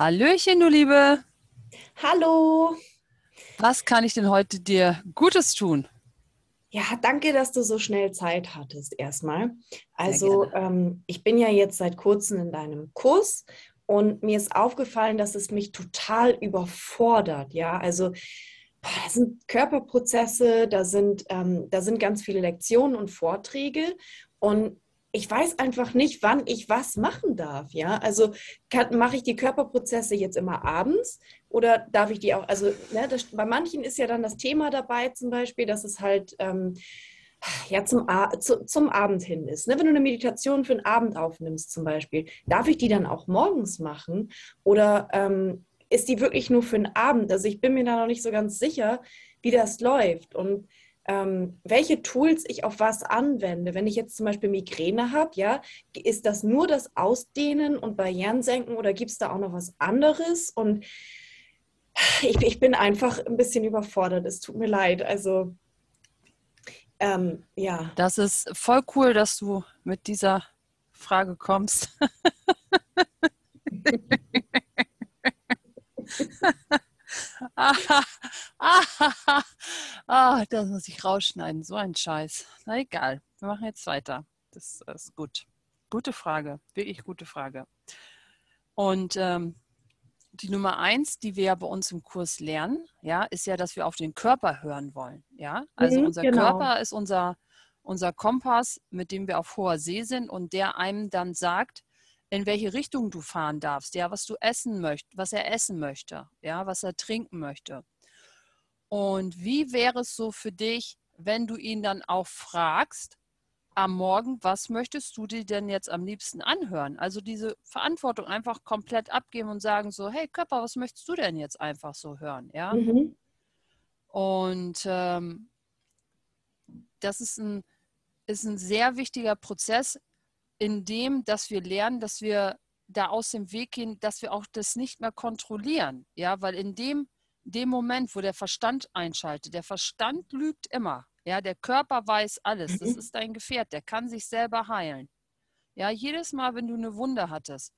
Hallöchen, du Liebe. Hallo. Was kann ich denn heute dir Gutes tun? Ja, danke, dass du so schnell Zeit hattest erstmal. Also ähm, ich bin ja jetzt seit kurzem in deinem Kurs und mir ist aufgefallen, dass es mich total überfordert. Ja, also das sind Körperprozesse, da sind, ähm, da sind ganz viele Lektionen und Vorträge und ich weiß einfach nicht, wann ich was machen darf. Ja, also mache ich die Körperprozesse jetzt immer abends oder darf ich die auch? Also ne, das, bei manchen ist ja dann das Thema dabei, zum Beispiel, dass es halt ähm, ja zum, zu, zum Abend hin ist. Ne? Wenn du eine Meditation für den Abend aufnimmst, zum Beispiel, darf ich die dann auch morgens machen oder ähm, ist die wirklich nur für den Abend? Also ich bin mir da noch nicht so ganz sicher, wie das läuft und ähm, welche Tools ich auf was anwende. Wenn ich jetzt zum Beispiel Migräne habe, ja, ist das nur das Ausdehnen und Barrieren senken oder gibt es da auch noch was anderes? Und ich, ich, bin einfach ein bisschen überfordert. Es tut mir leid. Also ähm, ja. Das ist voll cool, dass du mit dieser Frage kommst. ah, das muss ich rausschneiden. So ein Scheiß. Na egal. Wir machen jetzt weiter. Das ist gut. Gute Frage. Wirklich gute Frage. Und ähm, die Nummer eins, die wir ja bei uns im Kurs lernen, ja, ist ja, dass wir auf den Körper hören wollen. Ja, also mhm, unser genau. Körper ist unser, unser Kompass, mit dem wir auf hoher See sind und der einem dann sagt, in welche Richtung du fahren darfst, ja, was du essen möchtest, was er essen möchte, ja, was er trinken möchte. Und wie wäre es so für dich, wenn du ihn dann auch fragst, am Morgen, was möchtest du dir denn jetzt am liebsten anhören? Also diese Verantwortung einfach komplett abgeben und sagen so, hey Körper, was möchtest du denn jetzt einfach so hören? Ja. Mhm. Und ähm, das ist ein, ist ein sehr wichtiger Prozess, in dem, dass wir lernen, dass wir da aus dem Weg gehen, dass wir auch das nicht mehr kontrollieren. Ja, weil in dem, dem Moment, wo der Verstand einschaltet, der Verstand lügt immer. Ja, der Körper weiß alles. Das mhm. ist dein Gefährt. Der kann sich selber heilen. Ja, jedes Mal, wenn du eine Wunde hattest,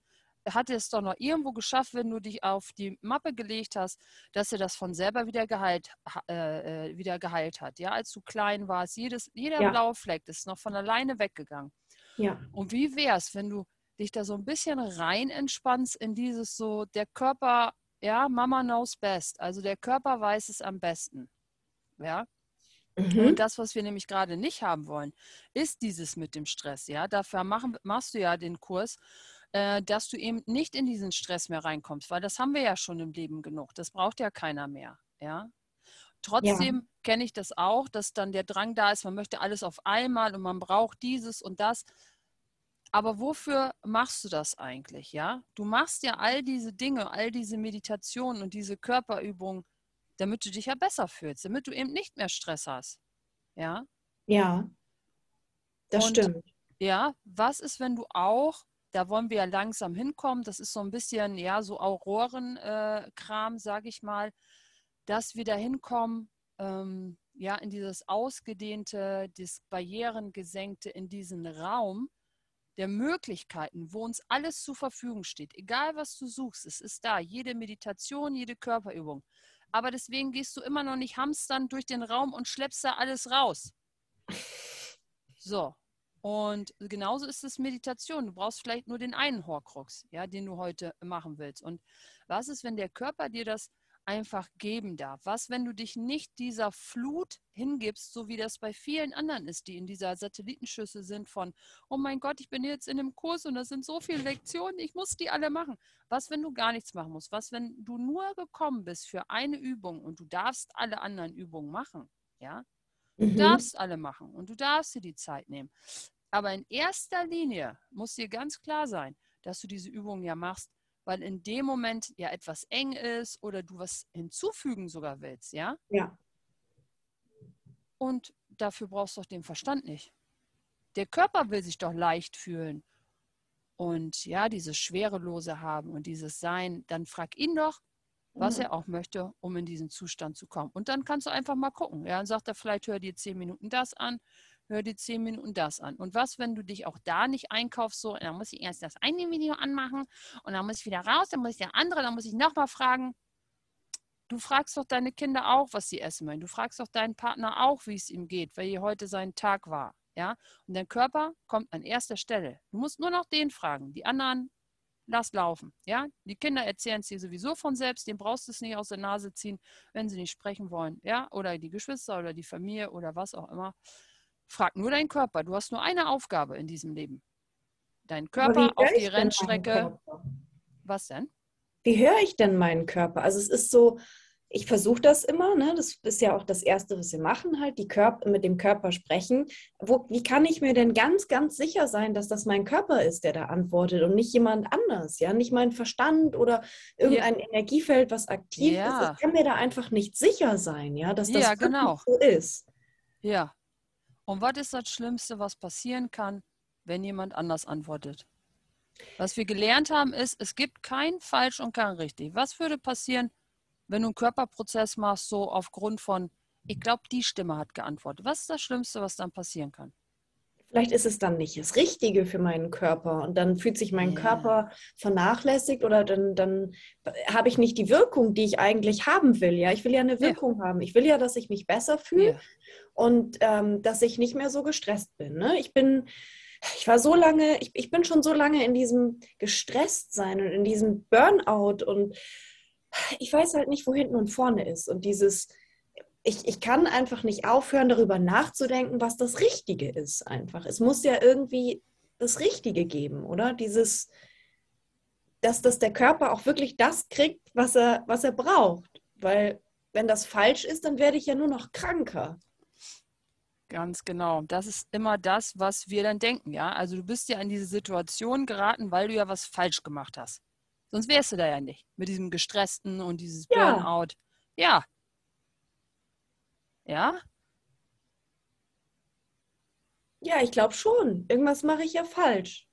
hat er es doch noch irgendwo geschafft, wenn du dich auf die Mappe gelegt hast, dass er das von selber wieder geheilt, äh, äh, wieder geheilt hat. Ja, als du klein warst, jedes, jeder ja. blaue Fleck ist noch von alleine weggegangen. Ja. Und wie wäre es, wenn du dich da so ein bisschen rein entspannst in dieses so, der Körper, ja, Mama knows best. Also der Körper weiß es am besten. Ja. Mhm. Und das, was wir nämlich gerade nicht haben wollen, ist dieses mit dem Stress. Ja, dafür machen, machst du ja den Kurs, äh, dass du eben nicht in diesen Stress mehr reinkommst, weil das haben wir ja schon im Leben genug. Das braucht ja keiner mehr. Ja. Trotzdem ja. kenne ich das auch, dass dann der Drang da ist, man möchte alles auf einmal und man braucht dieses und das. Aber wofür machst du das eigentlich, ja? Du machst ja all diese Dinge, all diese Meditationen und diese Körperübungen, damit du dich ja besser fühlst, damit du eben nicht mehr Stress hast. Ja? Ja, das und, stimmt. Ja, was ist, wenn du auch, da wollen wir ja langsam hinkommen, das ist so ein bisschen, ja, so Aurorenkram, äh, sage ich mal, dass wir da hinkommen, ähm, ja, in dieses ausgedehnte, das Barrierengesenkte, in diesen Raum der Möglichkeiten, wo uns alles zur Verfügung steht. Egal, was du suchst, es ist da. Jede Meditation, jede Körperübung aber deswegen gehst du immer noch nicht hamstern durch den Raum und schleppst da alles raus. So. Und genauso ist es Meditation. Du brauchst vielleicht nur den einen Horcrux, ja, den du heute machen willst. Und was ist, wenn der Körper dir das einfach geben darf. Was, wenn du dich nicht dieser Flut hingibst, so wie das bei vielen anderen ist, die in dieser Satellitenschüssel sind von, oh mein Gott, ich bin jetzt in einem Kurs und das sind so viele Lektionen, ich muss die alle machen. Was, wenn du gar nichts machen musst? Was, wenn du nur gekommen bist für eine Übung und du darfst alle anderen Übungen machen? Ja, du mhm. darfst alle machen und du darfst dir die Zeit nehmen. Aber in erster Linie muss dir ganz klar sein, dass du diese Übungen ja machst, weil in dem Moment ja etwas eng ist oder du was hinzufügen sogar willst, ja? Ja. Und dafür brauchst du doch den Verstand nicht. Der Körper will sich doch leicht fühlen und ja, dieses Schwerelose haben und dieses Sein, dann frag ihn doch, was mhm. er auch möchte, um in diesen Zustand zu kommen. Und dann kannst du einfach mal gucken. Ja, dann sagt er, vielleicht hör dir zehn Minuten das an, hör dir zehn Minuten das an. Und was, wenn du dich auch da nicht einkaufst, so, dann muss ich erst das eine Video anmachen und dann muss ich wieder raus, dann muss ich der andere, dann muss ich nochmal fragen. Du fragst doch deine Kinder auch, was sie essen wollen. Du fragst doch deinen Partner auch, wie es ihm geht, weil hier heute sein Tag war. Ja? Und dein Körper kommt an erster Stelle. Du musst nur noch den fragen. Die anderen lass laufen. Ja? Die Kinder erzählen es dir sowieso von selbst, dem brauchst du es nicht aus der Nase ziehen, wenn sie nicht sprechen wollen. Ja? Oder die Geschwister oder die Familie oder was auch immer. Frag nur deinen Körper. Du hast nur eine Aufgabe in diesem Leben. Dein Körper auf die Rennstrecke. Was denn? Wie höre ich denn meinen Körper? Also es ist so, ich versuche das immer, ne? das ist ja auch das Erste, was wir machen, halt die Körper, mit dem Körper sprechen. Wo, wie kann ich mir denn ganz, ganz sicher sein, dass das mein Körper ist, der da antwortet und nicht jemand anders, ja, nicht mein Verstand oder irgendein ja. Energiefeld, was aktiv ja. ist. Ich kann mir da einfach nicht sicher sein, ja, dass das ja, genau. so ist. Ja. Und was ist das Schlimmste, was passieren kann, wenn jemand anders antwortet? Was wir gelernt haben, ist, es gibt kein falsch und kein richtig. Was würde passieren, wenn du einen Körperprozess machst, so aufgrund von, ich glaube, die Stimme hat geantwortet. Was ist das Schlimmste, was dann passieren kann? Vielleicht ist es dann nicht das Richtige für meinen Körper und dann fühlt sich mein yeah. Körper vernachlässigt oder dann, dann habe ich nicht die Wirkung, die ich eigentlich haben will. Ja, ich will ja eine Wirkung yeah. haben. Ich will ja, dass ich mich besser fühle yeah. und ähm, dass ich nicht mehr so gestresst bin. Ne? Ich bin, ich war so lange, ich, ich bin schon so lange in diesem Gestresstsein und in diesem Burnout und ich weiß halt nicht, wo hinten und vorne ist. Und dieses, ich, ich kann einfach nicht aufhören, darüber nachzudenken, was das Richtige ist einfach. Es muss ja irgendwie das Richtige geben, oder? Dieses, dass, dass der Körper auch wirklich das kriegt, was er, was er braucht. Weil wenn das falsch ist, dann werde ich ja nur noch kranker. Ganz genau. Das ist immer das, was wir dann denken, ja. Also du bist ja in diese Situation geraten, weil du ja was falsch gemacht hast. Sonst wärst du da ja nicht. Mit diesem Gestressten und dieses ja. Burnout. Ja. Ja? Ja, ich glaube schon. Irgendwas mache ich ja falsch.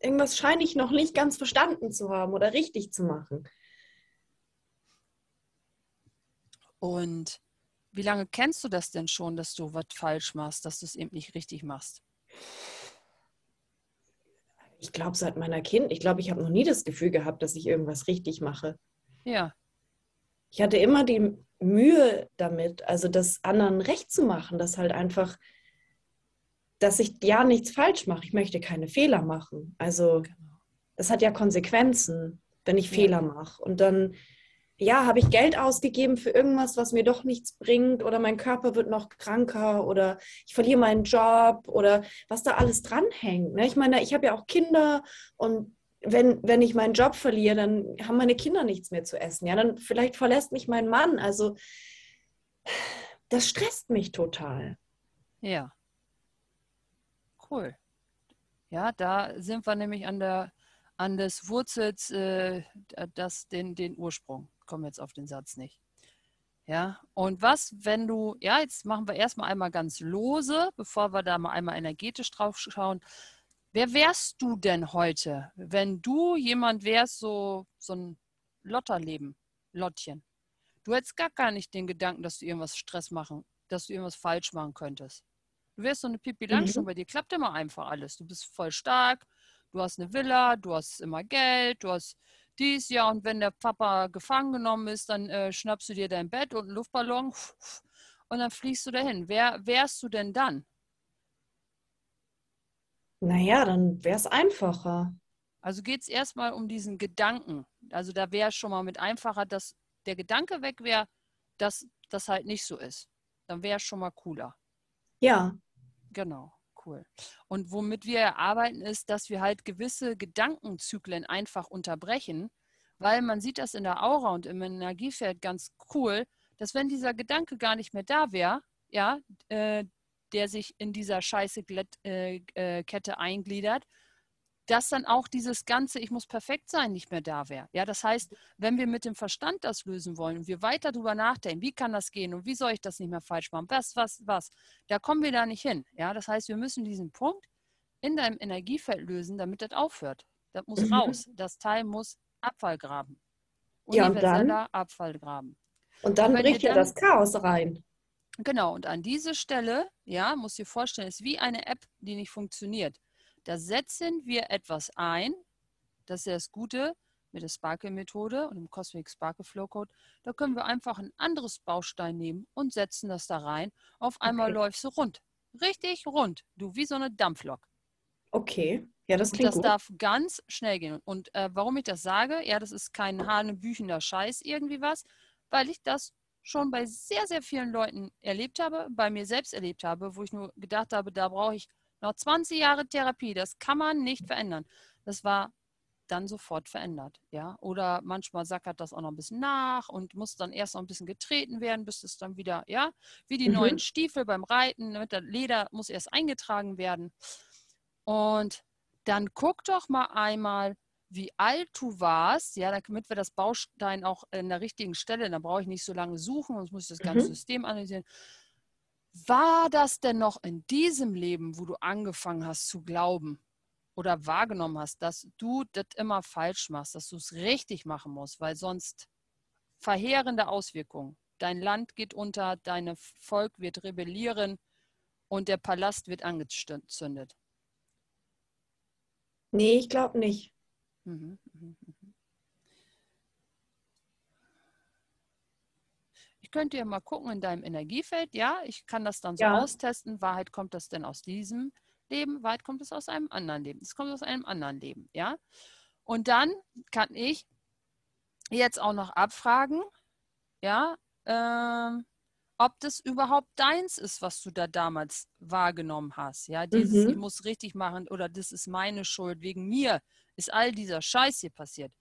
Irgendwas scheine ich noch nicht ganz verstanden zu haben oder richtig zu machen. Und wie lange kennst du das denn schon, dass du was falsch machst, dass du es eben nicht richtig machst? ich glaube, seit meiner Kind, ich glaube, ich habe noch nie das Gefühl gehabt, dass ich irgendwas richtig mache. Ja. Ich hatte immer die Mühe damit, also das anderen recht zu machen, dass halt einfach, dass ich ja nichts falsch mache. Ich möchte keine Fehler machen. Also genau. das hat ja Konsequenzen, wenn ich ja. Fehler mache. Und dann ja, habe ich Geld ausgegeben für irgendwas, was mir doch nichts bringt oder mein Körper wird noch kranker oder ich verliere meinen Job oder was da alles dranhängt. Ne? Ich meine, ich habe ja auch Kinder und wenn, wenn ich meinen Job verliere, dann haben meine Kinder nichts mehr zu essen. Ja, dann vielleicht verlässt mich mein Mann. Also das stresst mich total. Ja. Cool. Ja, da sind wir nämlich an der an des Wurzels äh, das, den, den Ursprung komme jetzt auf den Satz nicht. Ja, und was, wenn du, ja, jetzt machen wir erstmal einmal ganz lose, bevor wir da mal einmal energetisch drauf schauen. Wer wärst du denn heute, wenn du jemand wärst, so, so ein Lotterleben, Lottchen? Du hättest gar, gar nicht den Gedanken, dass du irgendwas Stress machen, dass du irgendwas falsch machen könntest. Du wärst so eine Pipi Langstrumpf, mhm. bei dir klappt immer einfach alles. Du bist voll stark, du hast eine Villa, du hast immer Geld, du hast dies, ja, und wenn der Papa gefangen genommen ist, dann äh, schnappst du dir dein Bett und einen Luftballon und dann fliegst du dahin. Wer wärst du denn dann? Naja, dann wäre es einfacher. Also geht es erstmal um diesen Gedanken. Also da wäre es schon mal mit einfacher, dass der Gedanke weg wäre, dass das halt nicht so ist. Dann wäre es schon mal cooler. Ja. Genau cool. Und womit wir arbeiten, ist, dass wir halt gewisse Gedankenzyklen einfach unterbrechen, weil man sieht das in der Aura und im Energiefeld ganz cool, dass wenn dieser Gedanke gar nicht mehr da wäre, ja, äh, der sich in dieser scheiße äh, äh, Kette eingliedert, dass dann auch dieses ganze Ich muss perfekt sein nicht mehr da wäre. Ja, das heißt, wenn wir mit dem Verstand das lösen wollen und wir weiter darüber nachdenken, wie kann das gehen und wie soll ich das nicht mehr falsch machen, was, was, was, da kommen wir da nicht hin. Ja, das heißt, wir müssen diesen Punkt in deinem Energiefeld lösen, damit das aufhört. Das muss mhm. raus. Das Teil muss Abfall graben. Ja, und dann, Abfall graben. Und dann bricht ja das Chaos rein. Genau, und an diese Stelle, ja, muss dir vorstellen, ist wie eine App, die nicht funktioniert. Da setzen wir etwas ein, das ist ja das Gute mit der Sparkle-Methode und dem Cosmic Sparkle Flow Code. Da können wir einfach ein anderes Baustein nehmen und setzen das da rein. Auf einmal okay. läufst du rund. Richtig rund. Du wie so eine Dampflok. Okay. Ja, das klingt und das gut. darf ganz schnell gehen. Und äh, warum ich das sage, ja, das ist kein hanebüchender Scheiß irgendwie was, weil ich das schon bei sehr, sehr vielen Leuten erlebt habe, bei mir selbst erlebt habe, wo ich nur gedacht habe, da brauche ich noch 20 Jahre Therapie. Das kann man nicht verändern. Das war dann sofort verändert, ja. Oder manchmal sackert das auch noch ein bisschen nach und muss dann erst noch ein bisschen getreten werden, bis es dann wieder, ja, wie die mhm. neuen Stiefel beim Reiten, mit der Leder muss erst eingetragen werden. Und dann guck doch mal einmal, wie alt du warst, ja, damit wir das Baustein auch in der richtigen Stelle, dann brauche ich nicht so lange suchen, sonst muss ich das ganze mhm. System analysieren. War das denn noch in diesem Leben, wo du angefangen hast zu glauben oder wahrgenommen hast, dass du das immer falsch machst, dass du es richtig machen musst, weil sonst verheerende Auswirkungen. Dein Land geht unter, dein Volk wird rebellieren und der Palast wird angezündet. Nee, ich glaube nicht. Mhm, mhm, mhm. Ich könnte ja mal gucken in deinem Energiefeld, ja, ich kann das dann so ja. austesten. Wahrheit kommt das denn aus diesem Leben, Wahrheit kommt es aus einem anderen Leben. Es kommt aus einem anderen Leben, ja. Und dann kann ich jetzt auch noch abfragen, ja, ähm, ob das überhaupt deins ist, was du da damals wahrgenommen hast. Ja, dieses, mhm. ich muss richtig machen oder das ist meine Schuld, wegen mir ist all dieser Scheiß hier passiert.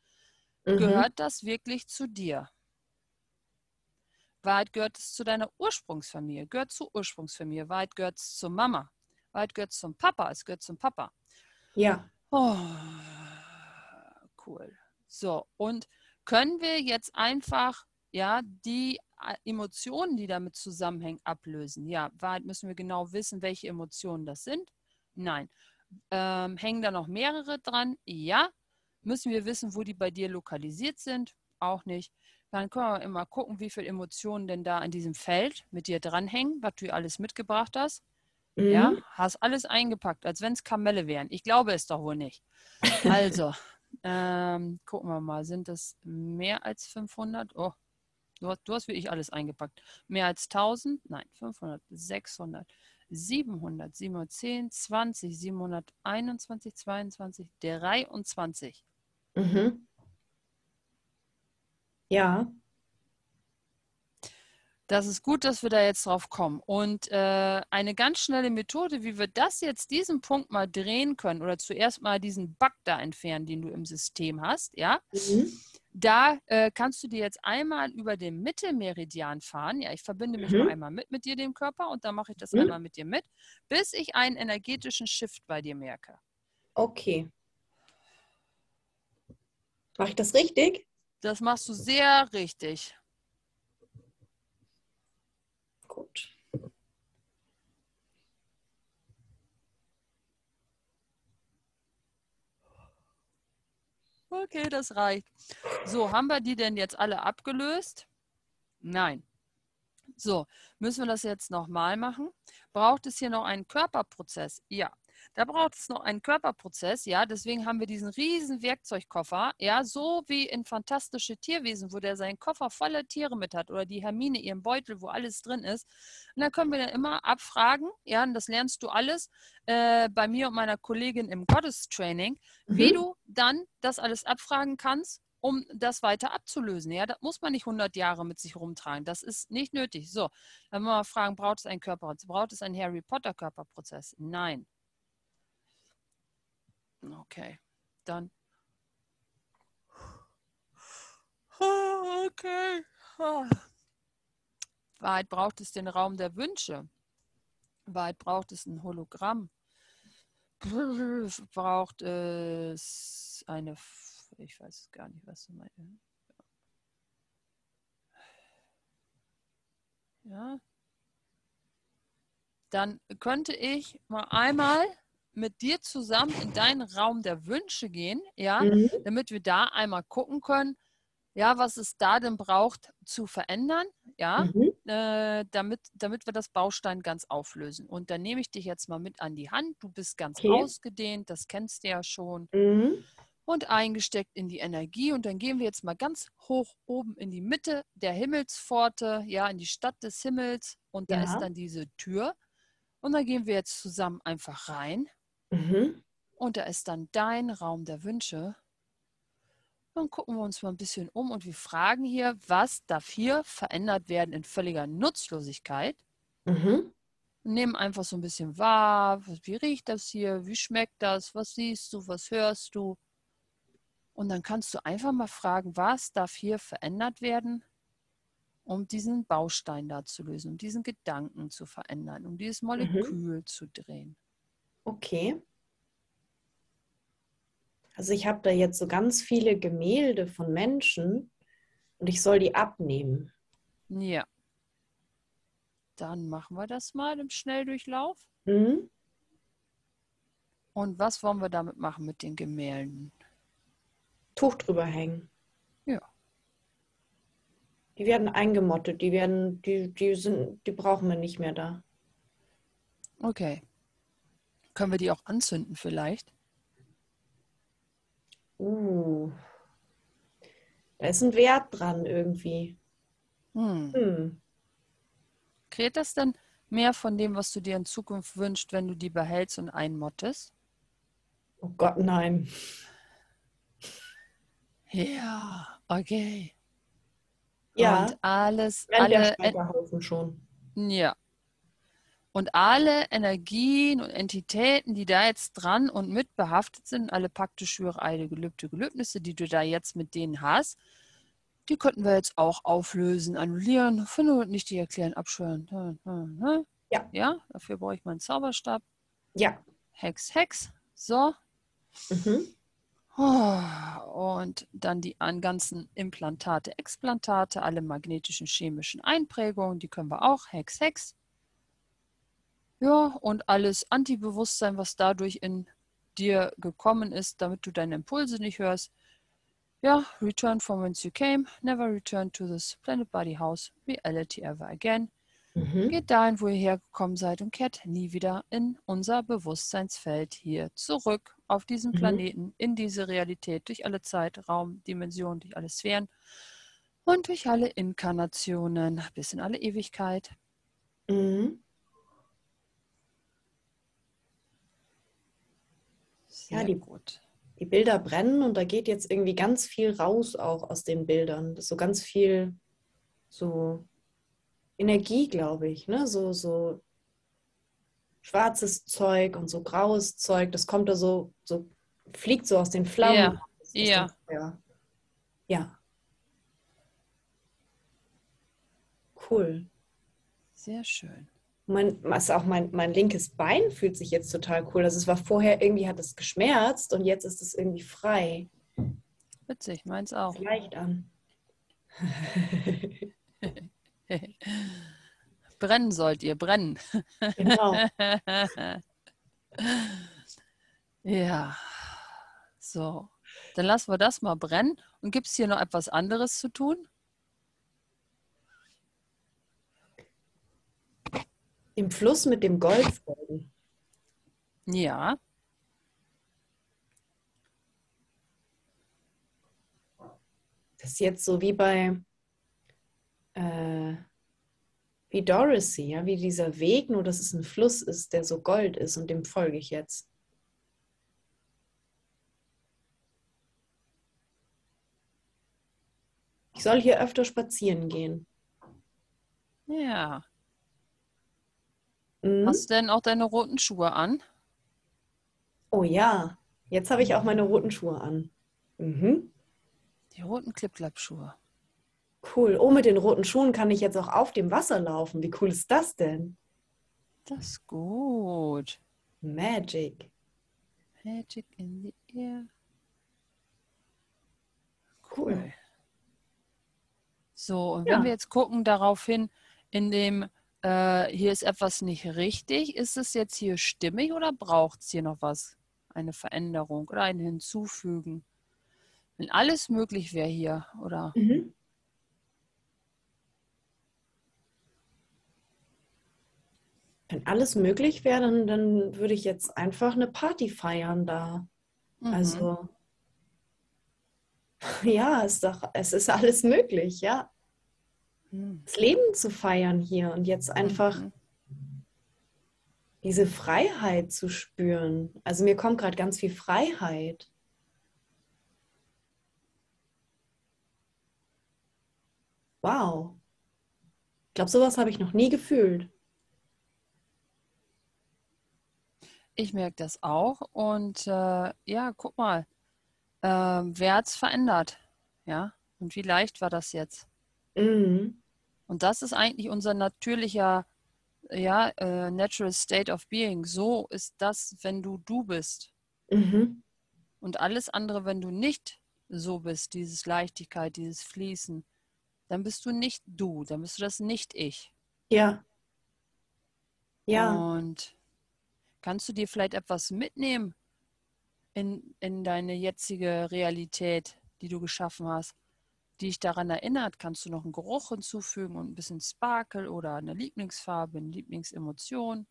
Mhm. Gehört das wirklich zu dir? Wahrheit gehört es zu deiner Ursprungsfamilie, gehört zur Ursprungsfamilie, Wahrheit gehört es zur Mama, Wahrheit gehört zum Papa, es gehört zum Papa. Ja. Oh, cool. So, und können wir jetzt einfach ja, die Emotionen, die damit zusammenhängen, ablösen? Ja, Wahrheit müssen wir genau wissen, welche Emotionen das sind? Nein. Ähm, hängen da noch mehrere dran? Ja. Müssen wir wissen, wo die bei dir lokalisiert sind? Auch nicht. Dann können wir immer gucken, wie viele Emotionen denn da an diesem Feld mit dir dranhängen, was du alles mitgebracht hast. Mhm. Ja, hast alles eingepackt, als wenn es Kamelle wären. Ich glaube es doch wohl nicht. Also, ähm, gucken wir mal, sind das mehr als 500? Oh, du hast, du hast wirklich alles eingepackt. Mehr als 1000? Nein, 500, 600, 700, 710, 20, 721, 22, 23. Mhm. Ja. Das ist gut, dass wir da jetzt drauf kommen. Und äh, eine ganz schnelle Methode, wie wir das jetzt, diesen Punkt mal drehen können oder zuerst mal diesen Bug da entfernen, den du im System hast, ja, mhm. Da äh, kannst du dir jetzt einmal über den Mittelmeridian fahren. Ja, ich verbinde mich mhm. mal einmal mit mit dir, dem Körper, und dann mache ich das mhm. einmal mit dir mit, bis ich einen energetischen Shift bei dir merke. Okay. Mache ich das richtig? Das machst du sehr richtig. Gut. Okay, das reicht. So, haben wir die denn jetzt alle abgelöst? Nein. So, müssen wir das jetzt nochmal machen? Braucht es hier noch einen Körperprozess? Ja. Da braucht es noch einen Körperprozess, ja. Deswegen haben wir diesen riesen Werkzeugkoffer, ja, so wie in fantastische Tierwesen, wo der seinen Koffer voller Tiere mit hat oder die Hermine ihren Beutel, wo alles drin ist. Und da können wir dann immer abfragen, ja, und das lernst du alles äh, bei mir und meiner Kollegin im Gottestraining, mhm. wie du dann das alles abfragen kannst um das weiter abzulösen. Ja, das muss man nicht 100 Jahre mit sich rumtragen. Das ist nicht nötig. So, wollen wir mal fragen, braucht es einen Körper, braucht es einen Harry Potter Körperprozess? Nein. Okay, dann. Okay. Weit braucht es den Raum der Wünsche. Weit braucht es ein Hologramm. Braucht es eine. Ich weiß gar nicht, was du meinst. Ja. Dann könnte ich mal einmal mit dir zusammen in deinen Raum der Wünsche gehen, ja, mhm. damit wir da einmal gucken können, ja, was es da denn braucht zu verändern, ja, Mhm. äh, damit, damit wir das Baustein ganz auflösen. Und dann nehme ich dich jetzt mal mit an die Hand. Du bist ganz Okay. ausgedehnt, das kennst du ja schon. Mhm. Und eingesteckt in die Energie. Und dann gehen wir jetzt mal ganz hoch oben in die Mitte der Himmelspforte, ja, in die Stadt des Himmels. Und da Ja. ist dann diese Tür. Und da gehen wir jetzt zusammen einfach rein. Mhm. Und da ist dann dein Raum der Wünsche. Dann gucken wir uns mal ein bisschen um und wir fragen hier, was darf hier verändert werden in völliger Nutzlosigkeit? Mhm. Nehmen einfach so ein bisschen wahr, wie riecht das hier, wie schmeckt das, was siehst du, was hörst du? Und dann kannst du einfach mal fragen, was darf hier verändert werden, um diesen Baustein da zu lösen, um diesen Gedanken zu verändern, um dieses Molekül zu drehen. Okay. Also ich habe da jetzt so ganz viele Gemälde von Menschen und ich soll die abnehmen. Ja. Dann machen wir das mal im Schnelldurchlauf. Mhm. Und was wollen wir damit machen mit den Gemälden? Tuch drüber hängen. Ja. Die werden eingemottet, die werden, die, die sind, die brauchen wir nicht mehr da. Okay. Können wir die auch anzünden vielleicht? Uh. Da ist ein Wert dran irgendwie. Hm. Hm. Kreiert das denn mehr von dem, was du dir in Zukunft wünschst, wenn du die behältst und einmottest? Oh Gott, nein. Ja, okay. Ja, Und alles, alle, schon. ja. Und alle Energien und Entitäten, die da jetzt dran und mit behaftet sind, alle Pakte, Schwüre, Eide, Gelübde, Gelübnisse, die du da jetzt mit denen hast, die könnten wir jetzt auch auflösen, annullieren, finden nicht die erklären, abschwören. Hm, hm, hm. Ja. Ja, dafür brauche ich meinen Zauberstab. Ja. Hex, Hex. So. Mhm. Oh, Und dann die an ganzen Implantate, Explantate, alle magnetischen, chemischen Einprägungen, die können wir auch. Hex, Hex. Ja, und alles Antibewusstsein, was dadurch in dir gekommen ist, damit du deine Impulse nicht hörst. Ja, return from whence you came, never return to this planet body house, reality ever again. Mhm. Geht dahin, wo ihr hergekommen seid und kehrt nie wieder in unser Bewusstseinsfeld hier zurück auf diesen Mhm. Planeten, in diese Realität, durch alle Zeit, Raum, Dimensionen, durch alle Sphären und durch alle Inkarnationen bis in alle Ewigkeit. Mhm. Sehr die- gut. Die Bilder brennen und da geht jetzt irgendwie ganz viel raus auch aus den Bildern. Das ist so ganz viel so Energie, glaube ich, ne? So, so schwarzes Zeug und so graues Zeug. Das kommt da so, so fliegt so aus den Flammen. Ja, ja. Feuer. Ja. Cool. Sehr schön. Mein, also auch mein, mein linkes Bein fühlt sich jetzt total cool. Also es war vorher irgendwie hat es geschmerzt und jetzt ist es irgendwie frei. Witzig, meins auch. Leicht an. brennen sollt ihr, brennen. genau. ja, so. Dann lassen wir das mal brennen. Und gibt es hier noch etwas anderes zu tun? Im Fluss mit dem Gold folgen. Ja. Das ist jetzt so wie bei äh, wie Dorothy, ja, wie dieser Weg, nur dass es ein Fluss ist, der so Gold ist und dem folge ich jetzt. Ich soll hier öfter spazieren gehen. Ja. Mhm. Hast du denn auch deine roten Schuhe an? Oh ja, jetzt habe ich auch meine roten Schuhe an. Mhm. Die roten Clip-Clap-Schuhe. Cool. Oh, mit den roten Schuhen kann ich jetzt auch auf dem Wasser laufen. Wie cool ist das denn? Das ist gut. Magic. Magic in the air. Cool. So, und Ja. wenn wir jetzt gucken darauf hin, in dem äh, hier ist etwas nicht richtig, ist es jetzt hier stimmig oder braucht es hier noch was? Eine Veränderung oder ein Hinzufügen? Wenn alles möglich wäre hier, oder? Mhm. Wenn alles möglich wäre, dann, dann würde ich jetzt einfach eine Party feiern da. Mhm. Also, ja, ist doch, es ist alles möglich, ja. Mhm. Das Leben zu feiern hier und jetzt einfach Mhm. diese Freiheit zu spüren. Also mir kommt gerade ganz viel Freiheit. Wow. Ich glaube, sowas habe ich noch nie gefühlt. Ich merke das auch. Und äh, ja, guck mal, ähm, wer hat es verändert? Ja, und wie leicht war das jetzt? Mhm. Und das ist eigentlich unser natürlicher, ja, äh, natural state of being. So ist das, wenn du du bist. Mhm. Und alles andere, wenn du nicht so bist, dieses Leichtigkeit, dieses Fließen, dann bist du nicht du, dann bist du das nicht ich. Ja. Ja. Und kannst du dir vielleicht etwas mitnehmen in, in deine jetzige Realität, die du geschaffen hast, die dich daran erinnert? Kannst du noch einen Geruch hinzufügen und ein bisschen Sparkle oder eine Lieblingsfarbe, eine Lieblingsemotion?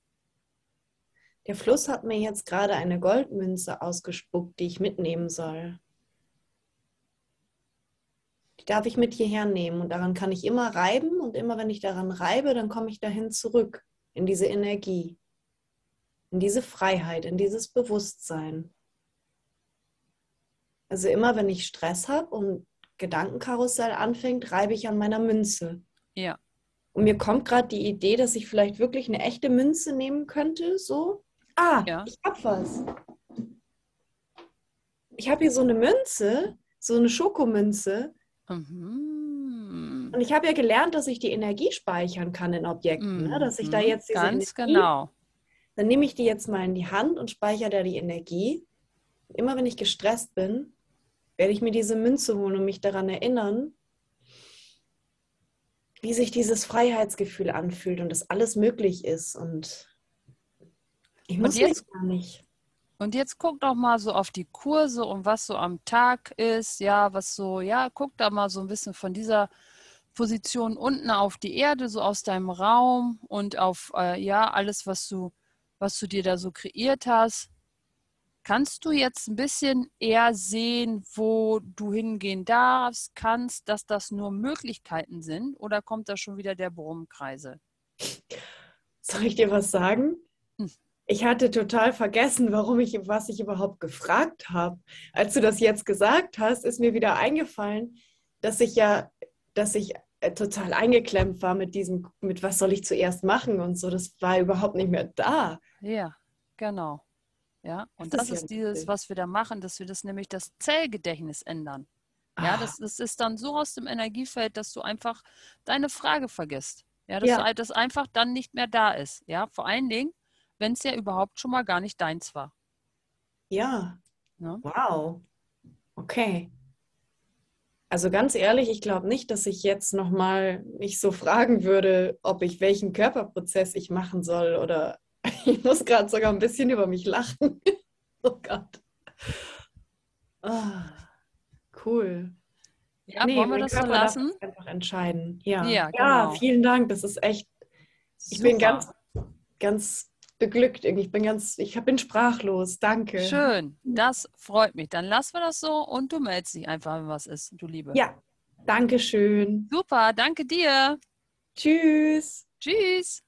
Der Fluss hat mir jetzt gerade eine Goldmünze ausgespuckt, die ich mitnehmen soll. Die darf ich mit hierher nehmen und daran kann ich immer reiben und immer wenn ich daran reibe, dann komme ich dahin zurück in diese Energie, in diese Freiheit, in dieses Bewusstsein. Also immer wenn ich Stress habe und Gedankenkarussell anfängt, reibe ich an meiner Münze. Ja, Und mir kommt gerade die Idee, dass ich vielleicht wirklich eine echte Münze nehmen könnte, so. Ah, Ja. ich hab was. Ich habe hier so eine Münze, so eine Schokomünze. mhm. Und ich habe ja gelernt, dass ich die Energie speichern kann in Objekten. Ne? Dass ich da Mhm. jetzt diese ganz Energie, genau. dann nehme ich die jetzt mal in die Hand und speichere da die Energie. Immer wenn ich gestresst bin, werde ich mir diese Münze holen und mich daran erinnern, wie sich dieses Freiheitsgefühl anfühlt und dass alles möglich ist. Und ich Und muss jetzt- mich gar nicht. Und jetzt guck doch mal so auf die Kurse und was so am Tag ist, ja, was so, ja, guck da mal so ein bisschen von dieser Position unten auf die Erde, so aus deinem Raum und auf, äh, ja, alles, was du, was du dir da so kreiert hast. Kannst du jetzt ein bisschen eher sehen, wo du hingehen darfst, kannst, dass das nur Möglichkeiten sind oder kommt da schon wieder der Brummkreisel? Soll ich dir was sagen? Hm. Ich hatte total vergessen, warum ich, was ich überhaupt gefragt habe. Als du das jetzt gesagt hast, ist mir wieder eingefallen, dass ich ja, dass ich äh, total eingeklemmt war mit diesem, mit was soll ich zuerst machen und so. Das war überhaupt nicht mehr da. Ja, genau. Ja, und Das das, ist ja dieses, was wir da machen, dass wir das nämlich das Zellgedächtnis ändern. Ja, Ah, das, das ist dann so aus dem Energiefeld, dass du einfach deine Frage vergisst. Ja, dass Ja. das einfach dann nicht mehr da ist. Ja, vor allen Dingen, wenn es ja überhaupt schon mal gar nicht deins war. ja, Ne? wow. Okay. Also ganz ehrlich, ich glaube nicht, dass ich jetzt nochmal mich so fragen würde, ob ich welchen Körperprozess ich machen soll oder ich muss gerade sogar ein bisschen über mich lachen. Oh Gott. Ah, cool. Ja, Nee, wollen wir das so lassen? einfach entscheiden. Ja. Ja, ja, genau. vielen Dank. Das ist echt, ich bin Super. ganz, ganz beglückt. Ich bin ganz, ich bin sprachlos. Danke. Schön, das freut mich. Dann lassen wir das so und du meldest dich einfach, wenn was ist, du Liebe. Ja, danke schön. Super, danke dir. Tschüss. Tschüss.